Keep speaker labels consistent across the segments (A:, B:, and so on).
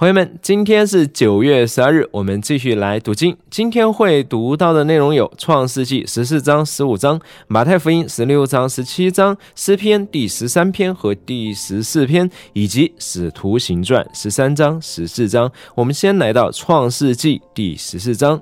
A: 朋友们，今天是九月十二日，我们继续来读经。今天会读到的内容有《创世纪》十四章、十五章，《马太福音》十六章、十七章，《诗篇》第十三篇和第十四篇，以及《使徒行传》十三章、十四章。我们先来到《创世纪》第十四章。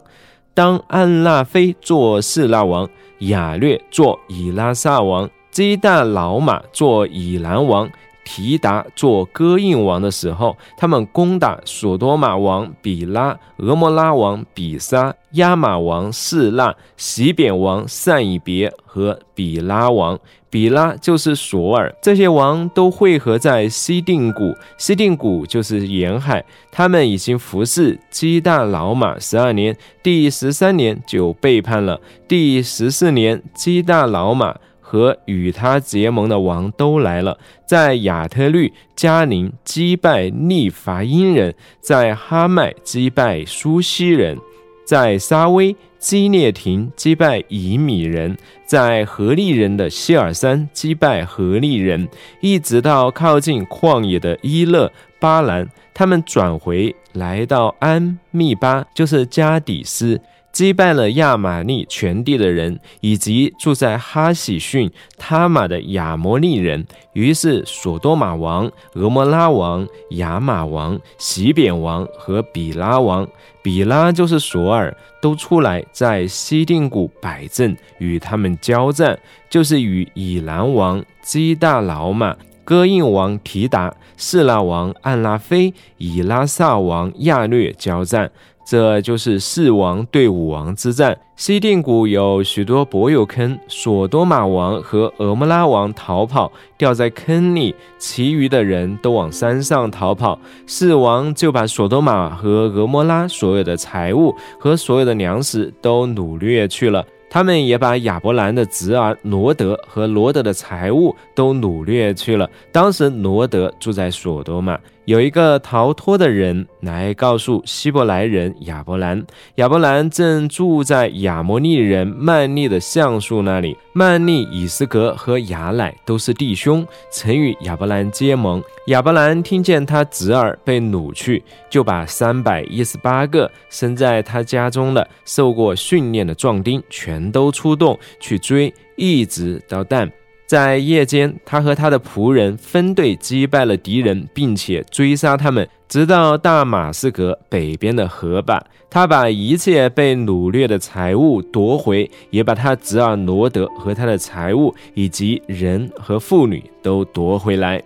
A: 当安拉非做示拉王，亚略做以拉萨王，基大老马做以兰王。提达做歌印王的时候，他们攻打索多玛王比拉、俄摩拉王比沙、亚玛王示拉、西扁王善以别和比拉王比拉就是索尔，这些王都汇合在西定谷。西定谷就是沿海。他们已经服侍基大老马十二年，第十三年就背叛了。第十四年，基大老马。和与他结盟的王都来了，在亚特律、加宁击败利伐因人，在哈麦击败苏西人，在沙威基列廷击败以米人，在何利人的希尔山击败何利人，一直到靠近旷野的伊勒巴兰，他们转回来到安密巴，就是加底斯。击败了亚玛利全地的人，以及住在哈喜逊、他玛的亚摩利人。于是，索多玛王、俄摩拉王、亚玛王、西扁王和比拉王（比拉就是索尔）都出来在西定谷摆阵，与他们交战，就是与以兰王、基大老马、哥印王提达、示拉王暗拉菲、以拉萨王亚略交战。这就是四王对五王之战。西定谷有许多柏油坑，索多玛王和俄摩拉王逃跑，掉在坑里，其余的人都往山上逃跑。四王就把索多玛和俄摩拉所有的财物和所有的粮食都掳掠去了。他们也把亚伯兰的侄儿罗德和罗德的财物都掳掠去了。当时罗德住在索多玛。有一个逃脱的人来告诉希伯来人亚伯兰，亚伯兰正住在亚摩利人曼利的橡树那里。曼利、以斯格和雅乃都是弟兄，曾与亚伯兰结盟。亚伯兰听见他侄儿被掳去，就把三百一十八个生在他家中的受过训练的壮丁全都出动去追，一直到旦。在夜间，他和他的仆人分队击败了敌人，并且追杀他们，直到大马士革北边的河坝。他把一切被掳掠的财物夺回，也把他侄儿罗德和他的财物以及人和妇女都夺回来。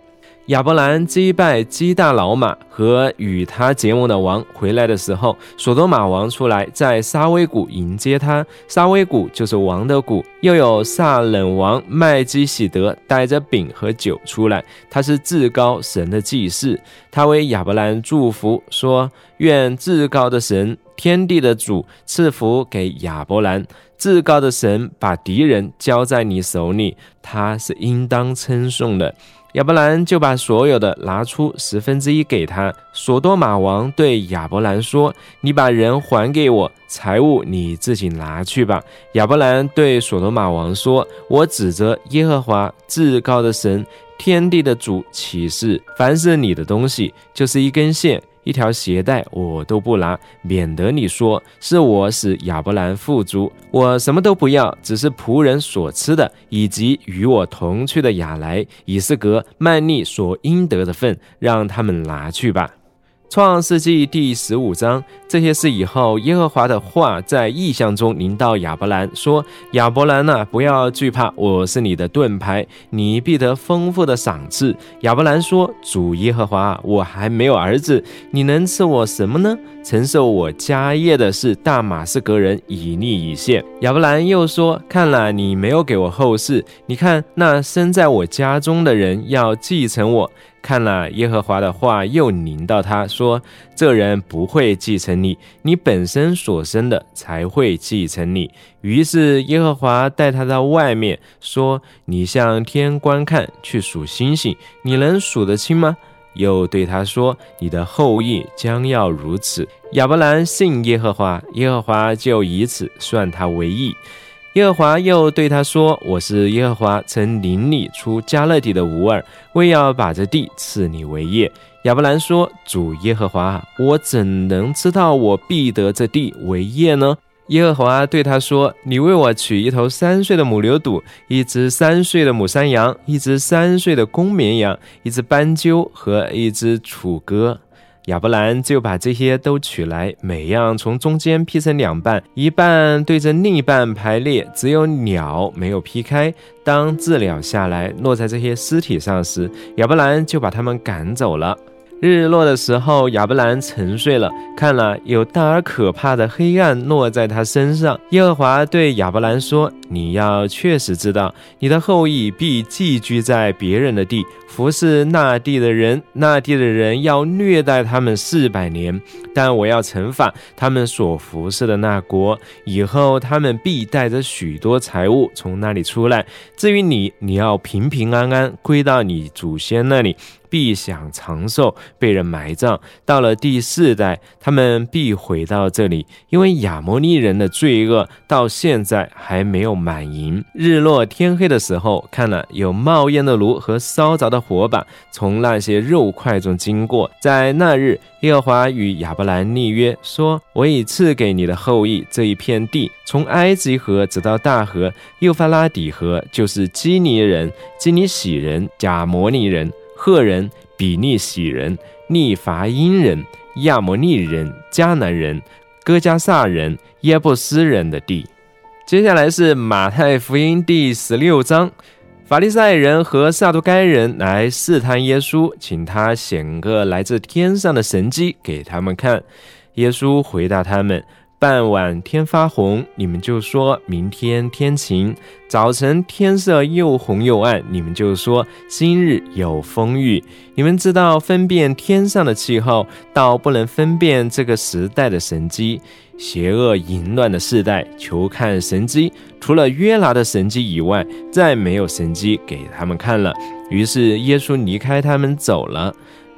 A: 亚伯兰击败基大老马和与他结盟的王回来的时候，索多玛王出来在沙威谷迎接他。沙威谷就是王的谷。又有萨冷王麦基喜德带着饼和酒出来，他是至高神的祭司。他为亚伯兰祝福说：“愿至高的神，天地的主赐福给亚伯兰。至高的神把敌人交在你手里，他是应当称颂的。”亚伯兰就把所有的拿出十分之一给他。索多玛王对亚伯兰说：“你把人还给我，财物你自己拿去吧。”亚伯兰对索多玛王说：“我指着耶和华至高的神，天地的主起誓，凡是你的东西，就是一根线。”一条鞋带我都不拿，免得你说是我使亚伯兰富足。我什么都不要，只是仆人所吃的，以及与我同去的雅莱、以斯格、曼利所应得的份，让他们拿去吧。创世纪第十五章，这些事以后，耶和华的话在异象中临到亚伯兰，说：“亚伯兰呐，不要惧怕，我是你的盾牌，你必得丰富的赏赐。”亚伯兰说：“主耶和华，我还没有儿子，你能赐我什么呢？承受我家业的是大马士革人以利以谢。”亚伯兰又说：“看了你没有给我后世，你看那生在我家中的人要继承我。”看了耶和华的话，又临到他说：“这人不会继承你，你本身所生的才会继承你。”于是耶和华带他到外面，说：“你向天观看，去数星星，你能数得清吗？”又对他说：“你的后裔将要如此。”亚伯兰信耶和华，耶和华就以此算他为义。耶和华又对他说：“我是耶和华，曾领你出加勒底的吾尔，为要把这地赐你为业。”亚伯兰说：“主耶和华，我怎能知道我必得这地为业呢？”耶和华对他说：“你为我取一头三岁的母牛犊，一只三岁的母山羊，一只三岁的公绵羊，一只斑鸠和一只楚歌。”亚伯兰就把这些都取来，每样从中间劈成两半，一半对着另一半排列，只有鸟没有劈开。当鸷鸟下来落在这些尸体上时，亚伯兰就把他们赶走了。日落的时候，亚伯兰沉睡了，看了有大而可怕的黑暗落在他身上。耶和华对亚伯兰说：“你要确实知道，你的后裔必寄居在别人的地，服侍那地的人。那地的人要虐待他们四百年，但我要惩罚他们所服侍的那国。以后他们必带着许多财物从那里出来。至于你，你要平平安安归到你祖先那里。”必享长寿，被人埋葬。到了第四代，他们必回到这里，因为亚摩利人的罪恶到现在还没有满盈。日落天黑的时候，看了有冒烟的炉和烧着的火把从那些肉块中经过。在那日，耶和华与亚伯兰立约，说：“我已赐给你的后裔这一片地，从埃及河直到大河，幼发拉底河，就是基尼人、基尼喜人、贾摩尼人。”赫人、比利洗人、利伐因人、亚摩利人、迦南人、哥加萨人、耶布斯人的地。接下来是马太福音第十六章，法利赛人和撒都该人来试探耶稣，请他显个来自天上的神迹给他们看。耶稣回答他们。傍晚天发红，你们就说明天天晴；早晨天色又红又暗，你们就说今日有风雨。你们知道分辨天上的气候，倒不能分辨这个时代的神机。邪恶淫乱的世代，求看神机，除了约拿的神机以外，再没有神机给他们看了。于是耶稣离开他们走了。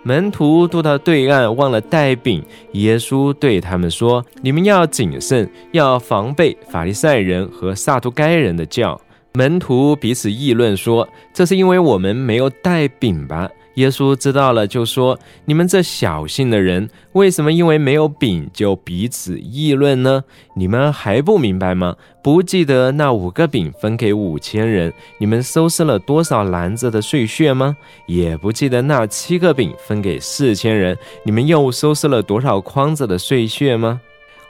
A: 门徒渡到对岸，忘了带饼。耶稣对他们说：“你们要谨慎，要防备法利赛人和撒都该人的教。”门徒彼此议论说：“这是因为我们没有带饼吧？”耶稣知道了，就说：“你们这小信的人，为什么因为没有饼就彼此议论呢？你们还不明白吗？不记得那五个饼分给五千人，你们收拾了多少篮子的碎屑吗？也不记得那七个饼分给四千人，你们又收拾了多少筐子的碎屑吗？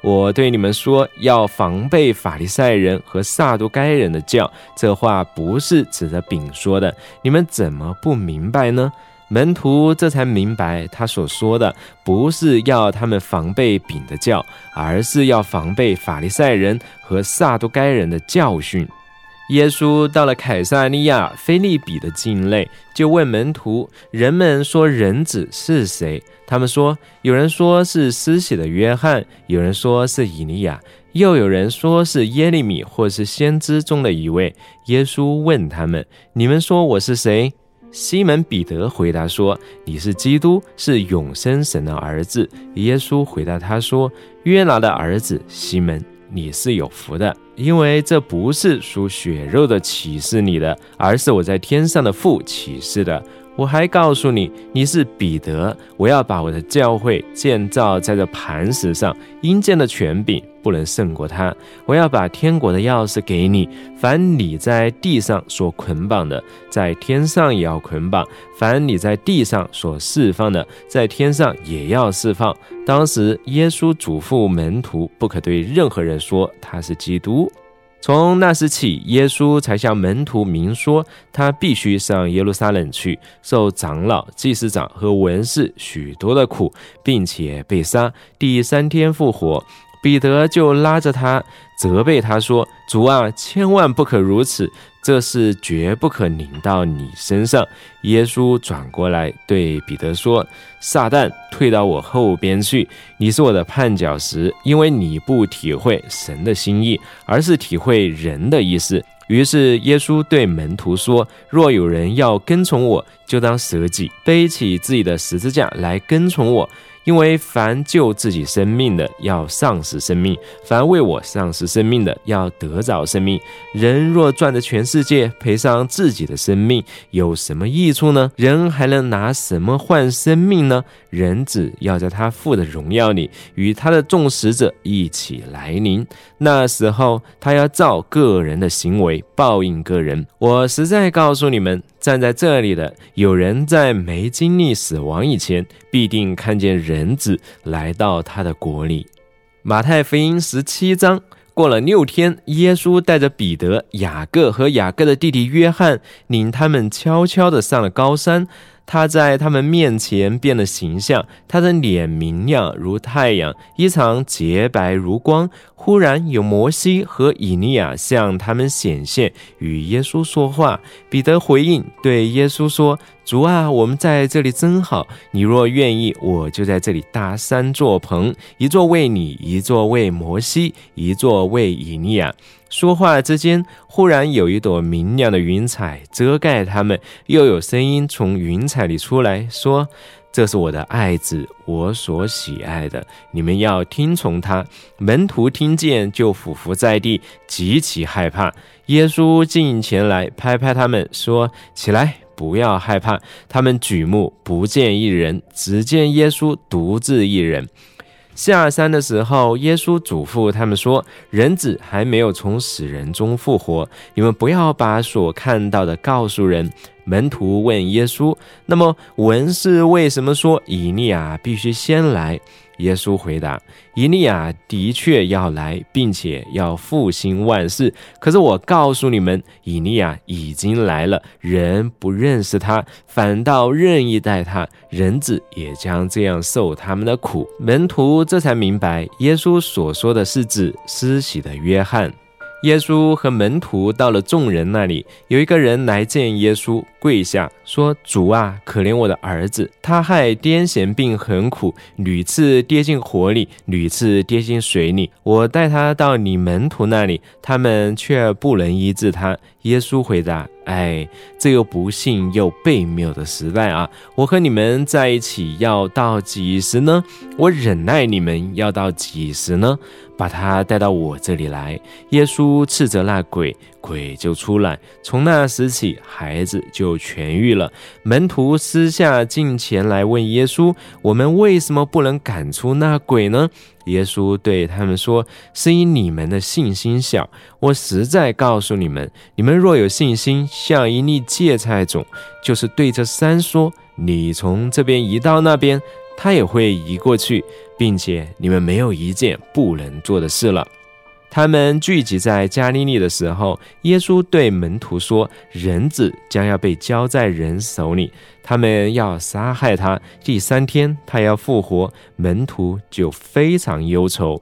A: 我对你们说，要防备法利赛人和撒都该人的教。这话不是指着饼说的，你们怎么不明白呢？”门徒这才明白，他所说的不是要他们防备丙的教，而是要防备法利赛人和撒都该人的教训。耶稣到了凯撒利亚菲利比的境内，就问门徒：“人们说人子是谁？”他们说：“有人说是施洗的约翰，有人说是以利亚，又有人说是耶利米，或是先知中的一位。”耶稣问他们：“你们说我是谁？”西门彼得回答说：“你是基督，是永生神的儿子。”耶稣回答他说：“约拿的儿子西门，你是有福的，因为这不是属血肉的启示你的，而是我在天上的父启示的。”我还告诉你，你是彼得，我要把我的教会建造在这磐石上，阴间的权柄不能胜过他。我要把天国的钥匙给你，凡你在地上所捆绑的，在天上也要捆绑；凡你在地上所释放的，在天上也要释放。当时耶稣嘱咐门徒，不可对任何人说他是基督。从那时起，耶稣才向门徒明说，他必须上耶路撒冷去，受长老、祭司长和文士许多的苦，并且被杀，第三天复活。彼得就拉着他，责备他说：“主啊，千万不可如此，这事绝不可临到你身上。”耶稣转过来对彼得说：“撒旦，退到我后边去！你是我的绊脚石，因为你不体会神的心意，而是体会人的意思。”于是耶稣对门徒说：“若有人要跟从我，就当舍己，背起自己的十字架来跟从我。”因为凡救自己生命的，要丧失生命；凡为我丧失生命的，要得着生命。人若赚得全世界，赔上自己的生命，有什么益处呢？人还能拿什么换生命呢？人子要在他父的荣耀里，与他的众使者一起来临。那时候，他要照个人的行为报应个人。我实在告诉你们，站在这里的有人在没经历死亡以前，必定看见人子来到他的国里。马太福音十七章。过了六天，耶稣带着彼得、雅各和雅各的弟弟约翰，领他们悄悄地上了高山。他在他们面前变了形象，他的脸明亮如太阳，衣裳洁白如光。忽然有摩西和以利亚向他们显现，与耶稣说话。彼得回应对耶稣说：“主啊，我们在这里真好。你若愿意，我就在这里搭三座棚，一座为你，一座为摩西，一座为以利亚。”说话之间，忽然有一朵明亮的云彩遮盖他们，又有声音从云彩里出来说：“这是我的爱子，我所喜爱的，你们要听从他。”门徒听见就俯伏在地，极其害怕。耶稣近前来拍拍他们，说：“起来，不要害怕。”他们举目不见一人，只见耶稣独自一人。下山的时候，耶稣嘱咐他们说：“人子还没有从死人中复活，你们不要把所看到的告诉人。”门徒问耶稣：“那么文士为什么说以利亚必须先来？”耶稣回答：“以利亚的确要来，并且要复兴万事。可是我告诉你们，以利亚已经来了，人不认识他，反倒任意待他。人子也将这样受他们的苦。”门徒这才明白，耶稣所说的是指施洗的约翰。耶稣和门徒到了众人那里，有一个人来见耶稣，跪下说：“主啊，可怜我的儿子，他害癫痫病很苦，屡次跌进火里，屡次跌进水里。我带他到你门徒那里，他们却不能医治他。”耶稣回答。哎，这个不幸又悖谬的时代啊！我和你们在一起要到几时呢？我忍耐你们要到几时呢？把他带到我这里来。耶稣斥责那鬼，鬼就出来。从那时起，孩子就痊愈了。门徒私下进前来问耶稣：“我们为什么不能赶出那鬼呢？”耶稣对他们说：“是因你们的信心小。我实在告诉你们，你们若有信心，像一粒芥菜种，就是对着山说：‘你从这边移到那边’，它也会移过去，并且你们没有一件不能做的事了。”他们聚集在加利利的时候，耶稣对门徒说：“人子将要被交在人手里，他们要杀害他。第三天，他要复活。”门徒就非常忧愁。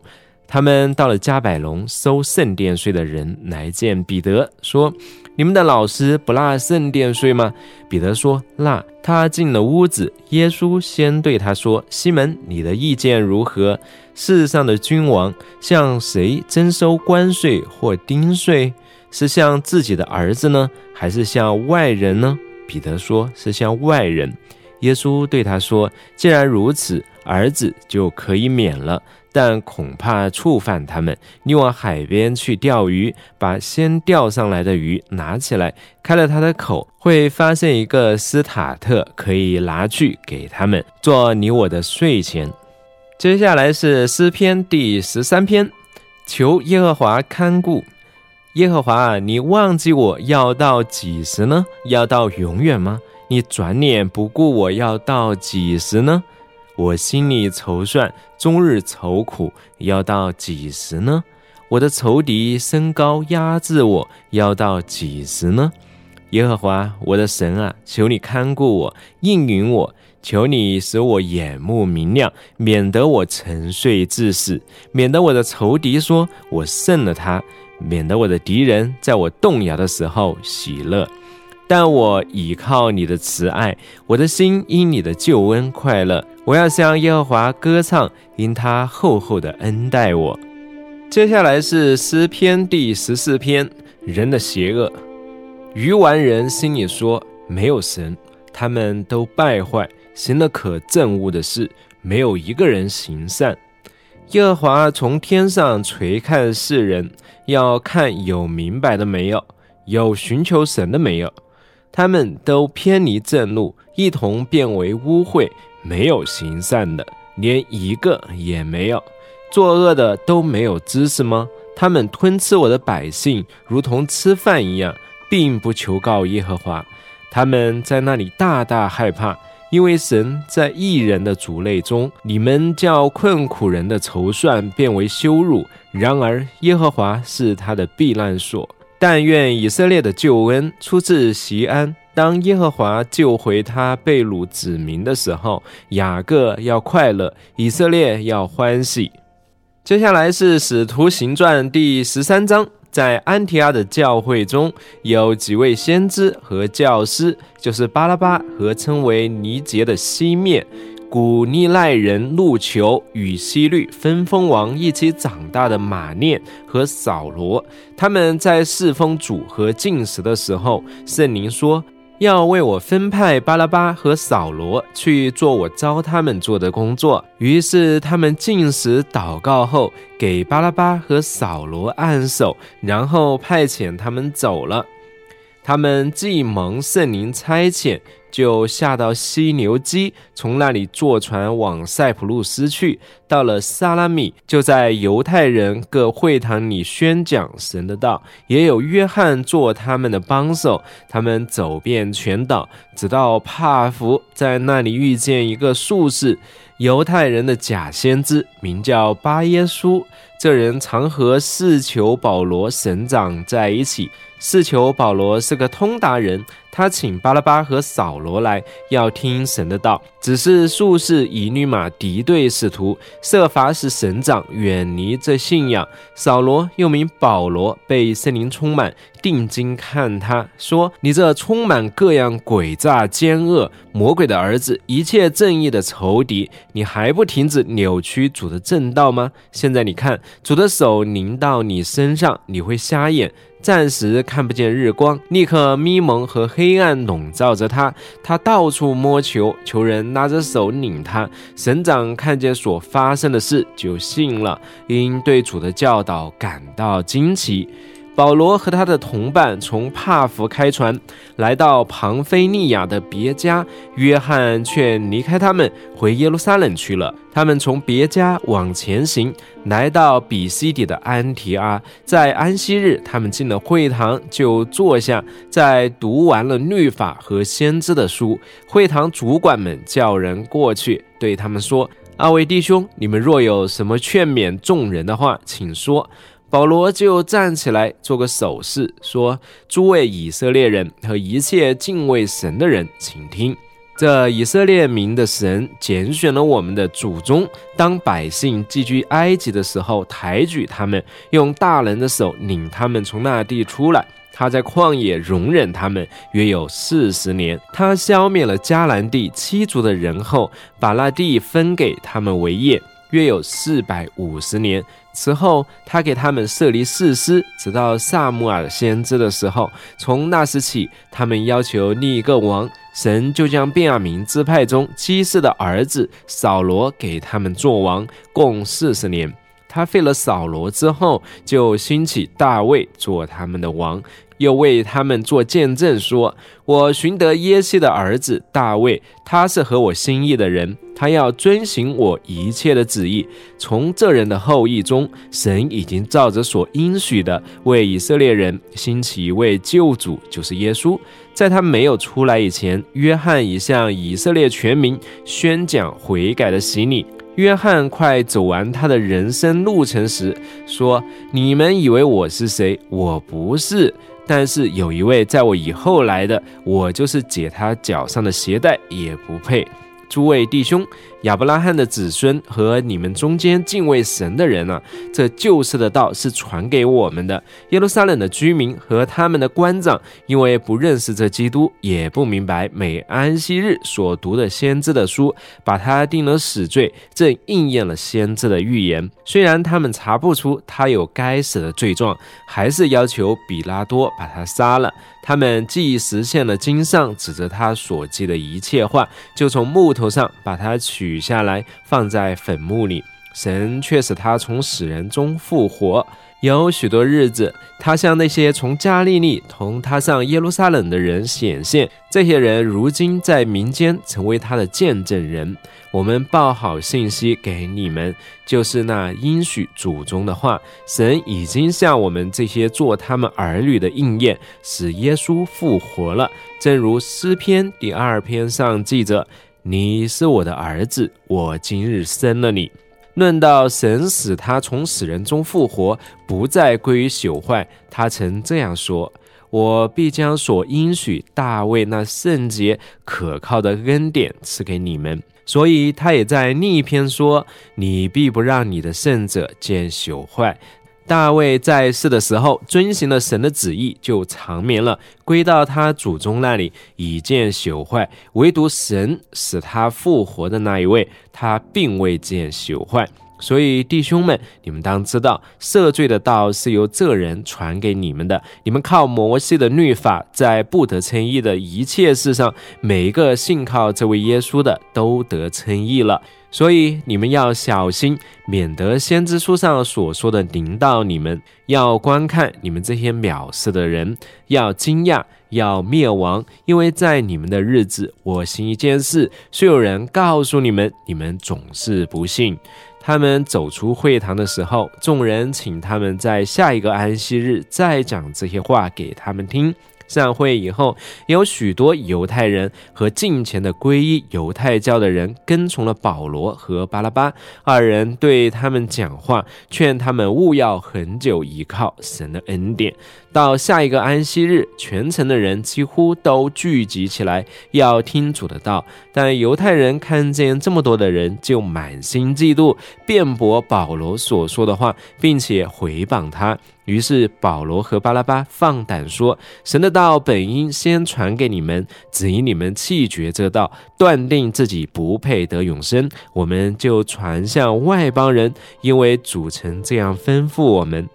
A: 他们到了加百隆，收圣殿税的人来见彼得，说：“你们的老师不纳圣殿税吗？”彼得说：“纳。”他进了屋子，耶稣先对他说：“西门，你的意见如何？世上的君王向谁征收关税或丁税？是向自己的儿子呢，还是向外人呢？”彼得说：“是向外人。”耶稣对他说：“既然如此，儿子就可以免了。”但恐怕触犯他们。你往海边去钓鱼，把先钓上来的鱼拿起来，开了它的口，会发现一个斯塔特，可以拿去给他们做你我的税钱。接下来是诗篇第十三篇，求耶和华看顾。耶和华，你忘记我要到几时呢？要到永远吗？你转脸不顾我要到几时呢？我心里筹算，终日愁苦，要到几时呢？我的仇敌升高压制我，要到几时呢？耶和华我的神啊，求你看顾我，应允我，求你使我眼目明亮，免得我沉睡至死，免得我的仇敌说我胜了他，免得我的敌人在我动摇的时候喜乐。但我倚靠你的慈爱，我的心因你的救恩快乐。我要向耶和华歌唱，因他厚厚的恩待我。接下来是诗篇第十四篇：人的邪恶。愚顽人心里说：没有神，他们都败坏，行了可憎恶的事。没有一个人行善。耶和华从天上垂看世人，要看有明白的没有，有寻求神的没有。他们都偏离正路，一同变为污秽，没有行善的，连一个也没有。作恶的都没有知识吗？他们吞吃我的百姓，如同吃饭一样，并不求告耶和华。他们在那里大大害怕，因为神在异人的族类中，你们叫困苦人的筹算变为羞辱。然而耶和华是他的避难所。但愿以色列的救恩出自西安。当耶和华救回他被掳子民的时候，雅各要快乐，以色列要欢喜。接下来是《使徒行传》第十三章，在安提阿的教会中有几位先知和教师，就是巴拉巴和称为尼杰的西面。古利奈人路求与西律分封王一起长大的马念和扫罗，他们在侍奉主和进食的时候，圣灵说要为我分派巴拉巴和扫罗去做我招他们做的工作。于是他们进食祷告后，给巴拉巴和扫罗按手，然后派遣他们走了。他们既蒙圣灵差遣。就下到犀牛基，从那里坐船往塞浦路斯去。到了萨拉米，就在犹太人各会堂里宣讲神的道。也有约翰做他们的帮手。他们走遍全岛，直到帕福，在那里遇见一个术士，犹太人的假先知，名叫巴耶稣。这人常和四求保罗神长在一起。四求保罗是个通达人。他请巴拉巴和扫罗来，要听神的道。只是术士以律马敌对使徒，设法使神长远离这信仰。扫罗又名保罗，被圣灵充满，定睛看他说：“你这充满各样诡诈、奸恶、魔鬼的儿子，一切正义的仇敌，你还不停止扭曲主的正道吗？现在你看，主的手临到你身上，你会瞎眼。”暂时看不见日光，立刻咪蒙和黑暗笼罩着他。他到处摸球，球人拉着手领他。省长看见所发生的事，就信了，因对主的教导感到惊奇。保罗和他的同伴从帕福开船，来到庞菲利亚的别家。约翰却离开他们，回耶路撒冷去了。他们从别家往前行，来到比西底的安提阿。在安息日，他们进了会堂，就坐下，在读完了律法和先知的书。会堂主管们叫人过去，对他们说：“二位弟兄，你们若有什么劝勉众人的话，请说。”保罗就站起来，做个手势，说：“诸位以色列人和一切敬畏神的人，请听。这以色列民的神拣选了我们的祖宗，当百姓寄居埃及的时候，抬举他们，用大能的手领他们从那地出来。他在旷野容忍他们约有四十年。他消灭了迦南地七族的人后，把那地分给他们为业。”约有四百五十年。此后，他给他们设立誓师，直到萨姆尔先知的时候。从那时起，他们要求立一个王，神就将便雅明支派中基士的儿子扫罗给他们做王，共四十年。他废了扫罗之后，就兴起大卫做他们的王。又为他们做见证，说：“我寻得耶西的儿子大卫，他是合我心意的人，他要遵行我一切的旨意。从这人的后裔中，神已经照着所应许的，为以色列人兴起一位救主，就是耶稣。在他没有出来以前，约翰已向以色列全民宣讲悔改的洗礼。约翰快走完他的人生路程时，说：你们以为我是谁？我不是。”但是有一位在我以后来的，我就是解他脚上的鞋带也不配。诸位弟兄。亚伯拉罕的子孙和你们中间敬畏神的人啊，这救世的道是传给我们的。耶路撒冷的居民和他们的官长，因为不认识这基督，也不明白每安息日所读的先知的书，把他定了死罪，正应验了先知的预言。虽然他们查不出他有该死的罪状，还是要求比拉多把他杀了。他们既实现了经上指着他所记的一切话，就从木头上把它取下来，放在坟墓里。神却使他从死人中复活。有许多日子，他向那些从加利利同他上耶路撒冷的人显现。这些人如今在民间成为他的见证人。我们报好信息给你们，就是那应许祖宗的话。神已经向我们这些做他们儿女的应验，使耶稣复活了。正如诗篇第二篇上记着：“你是我的儿子，我今日生了你。”论到神使他从死人中复活，不再归于朽坏，他曾这样说：“我必将所应许大卫那圣洁可靠的恩典赐给你们。”所以他也在另一篇说：“你必不让你的圣者见朽坏。”大卫在世的时候遵行了神的旨意，就长眠了，归到他祖宗那里，已见朽坏。唯独神使他复活的那一位，他并未见朽坏。所以弟兄们，你们当知道，赦罪的道是由这人传给你们的。你们靠摩西的律法，在不得称义的一切事上，每一个信靠这位耶稣的，都得称义了。所以你们要小心，免得先知书上所说的临到你们。要观看你们这些藐视的人，要惊讶，要灭亡，因为在你们的日子，我行一件事，虽有人告诉你们，你们总是不信。他们走出会堂的时候，众人请他们在下一个安息日再讲这些话给他们听。散会以后，有许多犹太人和近前的皈依犹太教的人跟从了保罗和巴拉巴二人，对他们讲话，劝他们勿要很久依靠神的恩典。到下一个安息日，全城的人几乎都聚集起来要听主的道。但犹太人看见这么多的人，就满心嫉妒，辩驳保罗所说的话，并且回谤他。于是保罗和巴拉巴放胆说：“神的道本应先传给你们，只因你们弃绝这道，断定自己不配得永生，我们就传向外邦人，因为主曾这样吩咐我们：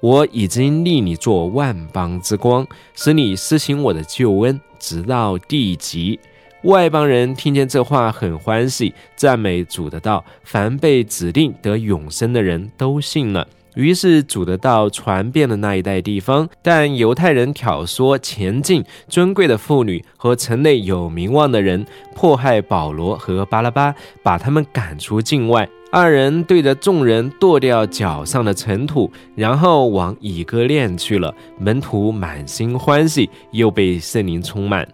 A: 我已经立你做万邦之光，使你施行我的救恩，直到地极。”外邦人听见这话很欢喜，赞美主的道，凡被指定得永生的人都信了。于是主的道传遍了那一带地方，但犹太人挑唆前进尊贵的妇女和城内有名望的人，迫害保罗和巴拉巴，把他们赶出境外。二人对着众人跺掉脚上的尘土，然后往以哥练去了。门徒满心欢喜，又被圣灵充满。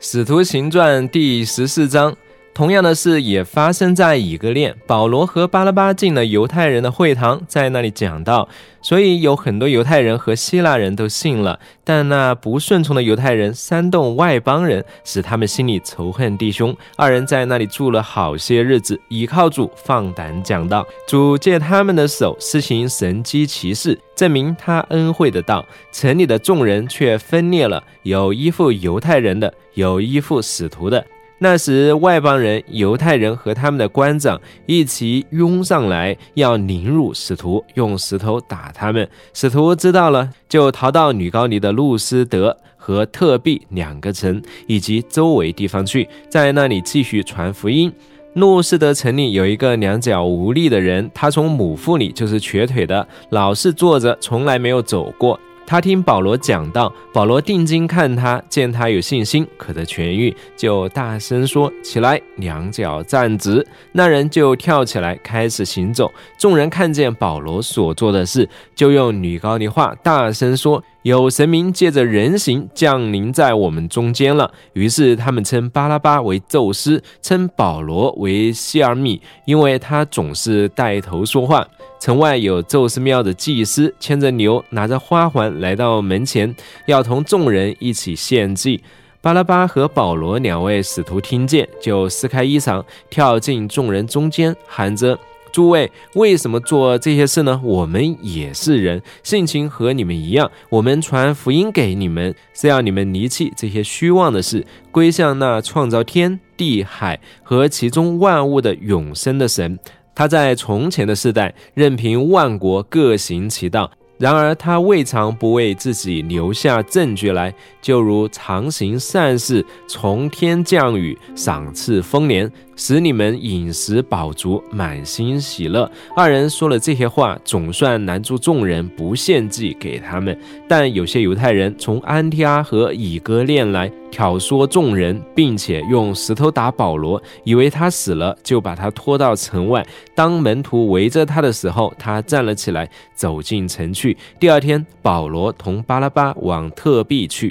A: 使徒行传第十四章。同样的事也发生在以格列，保罗和巴拉巴进了犹太人的会堂，在那里讲道，所以有很多犹太人和希腊人都信了。但那不顺从的犹太人煽动外邦人，使他们心里仇恨弟兄。二人在那里住了好些日子，倚靠主，放胆讲道。主借他们的手施行神机骑士，证明他恩惠的道。城里的众人却分裂了，有依附犹太人的，有依附使徒的。那时，外邦人、犹太人和他们的官长一起拥上来，要凌辱使徒，用石头打他们。使徒知道了，就逃到女高尼的路斯德和特币两个城以及周围地方去，在那里继续传福音。路斯德城里有一个两脚无力的人，他从母腹里就是瘸腿的，老是坐着，从来没有走过。他听保罗讲道，保罗定睛看他，见他有信心，可得痊愈，就大声说：“起来，两脚站直。”那人就跳起来，开始行走。众人看见保罗所做的事，就用女高的话大声说。有神明借着人形降临在我们中间了，于是他们称巴拉巴为宙斯，称保罗为希尔米，因为他总是带头说话。城外有宙斯庙的祭司牵着牛，拿着花环来到门前，要同众人一起献祭。巴拉巴和保罗两位使徒听见，就撕开衣裳，跳进众人中间，喊着。诸位，为什么做这些事呢？我们也是人，性情和你们一样。我们传福音给你们，是要你们离弃这些虚妄的事，归向那创造天地海和其中万物的永生的神。他在从前的世代，任凭万国各行其道。然而他未尝不为自己留下证据来，就如常行善事，从天降雨，赏赐丰年。使你们饮食饱足，满心喜乐。二人说了这些话，总算拦住众人，不献祭给他们。但有些犹太人从安提阿和以哥念来挑唆众人，并且用石头打保罗，以为他死了，就把他拖到城外。当门徒围着他的时候，他站了起来，走进城去。第二天，保罗同巴拉巴往特币去。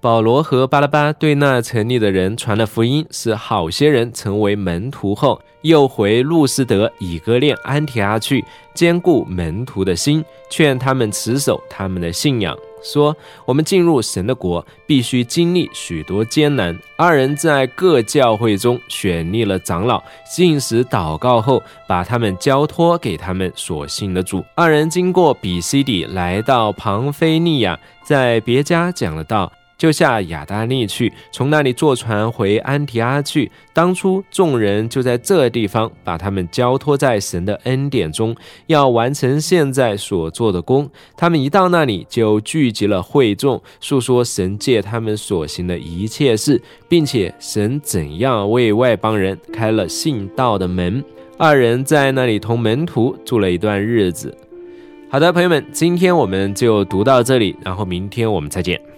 A: 保罗和巴拉巴对那城里的人传了福音，使好些人成为门徒后，又回路斯德、以哥念、安提阿去，兼顾门徒的心，劝他们持守他们的信仰，说：“我们进入神的国，必须经历许多艰难。”二人在各教会中选立了长老，进食祷告后，把他们交托给他们所信的主。二人经过比西底，来到庞菲利亚，在别家讲了道。就下亚达利去，从那里坐船回安提阿去。当初众人就在这地方把他们交托在神的恩典中，要完成现在所做的工。他们一到那里，就聚集了会众，诉说神借他们所行的一切事，并且神怎样为外邦人开了信道的门。二人在那里同门徒住了一段日子。好的，朋友们，今天我们就读到这里，然后明天我们再见。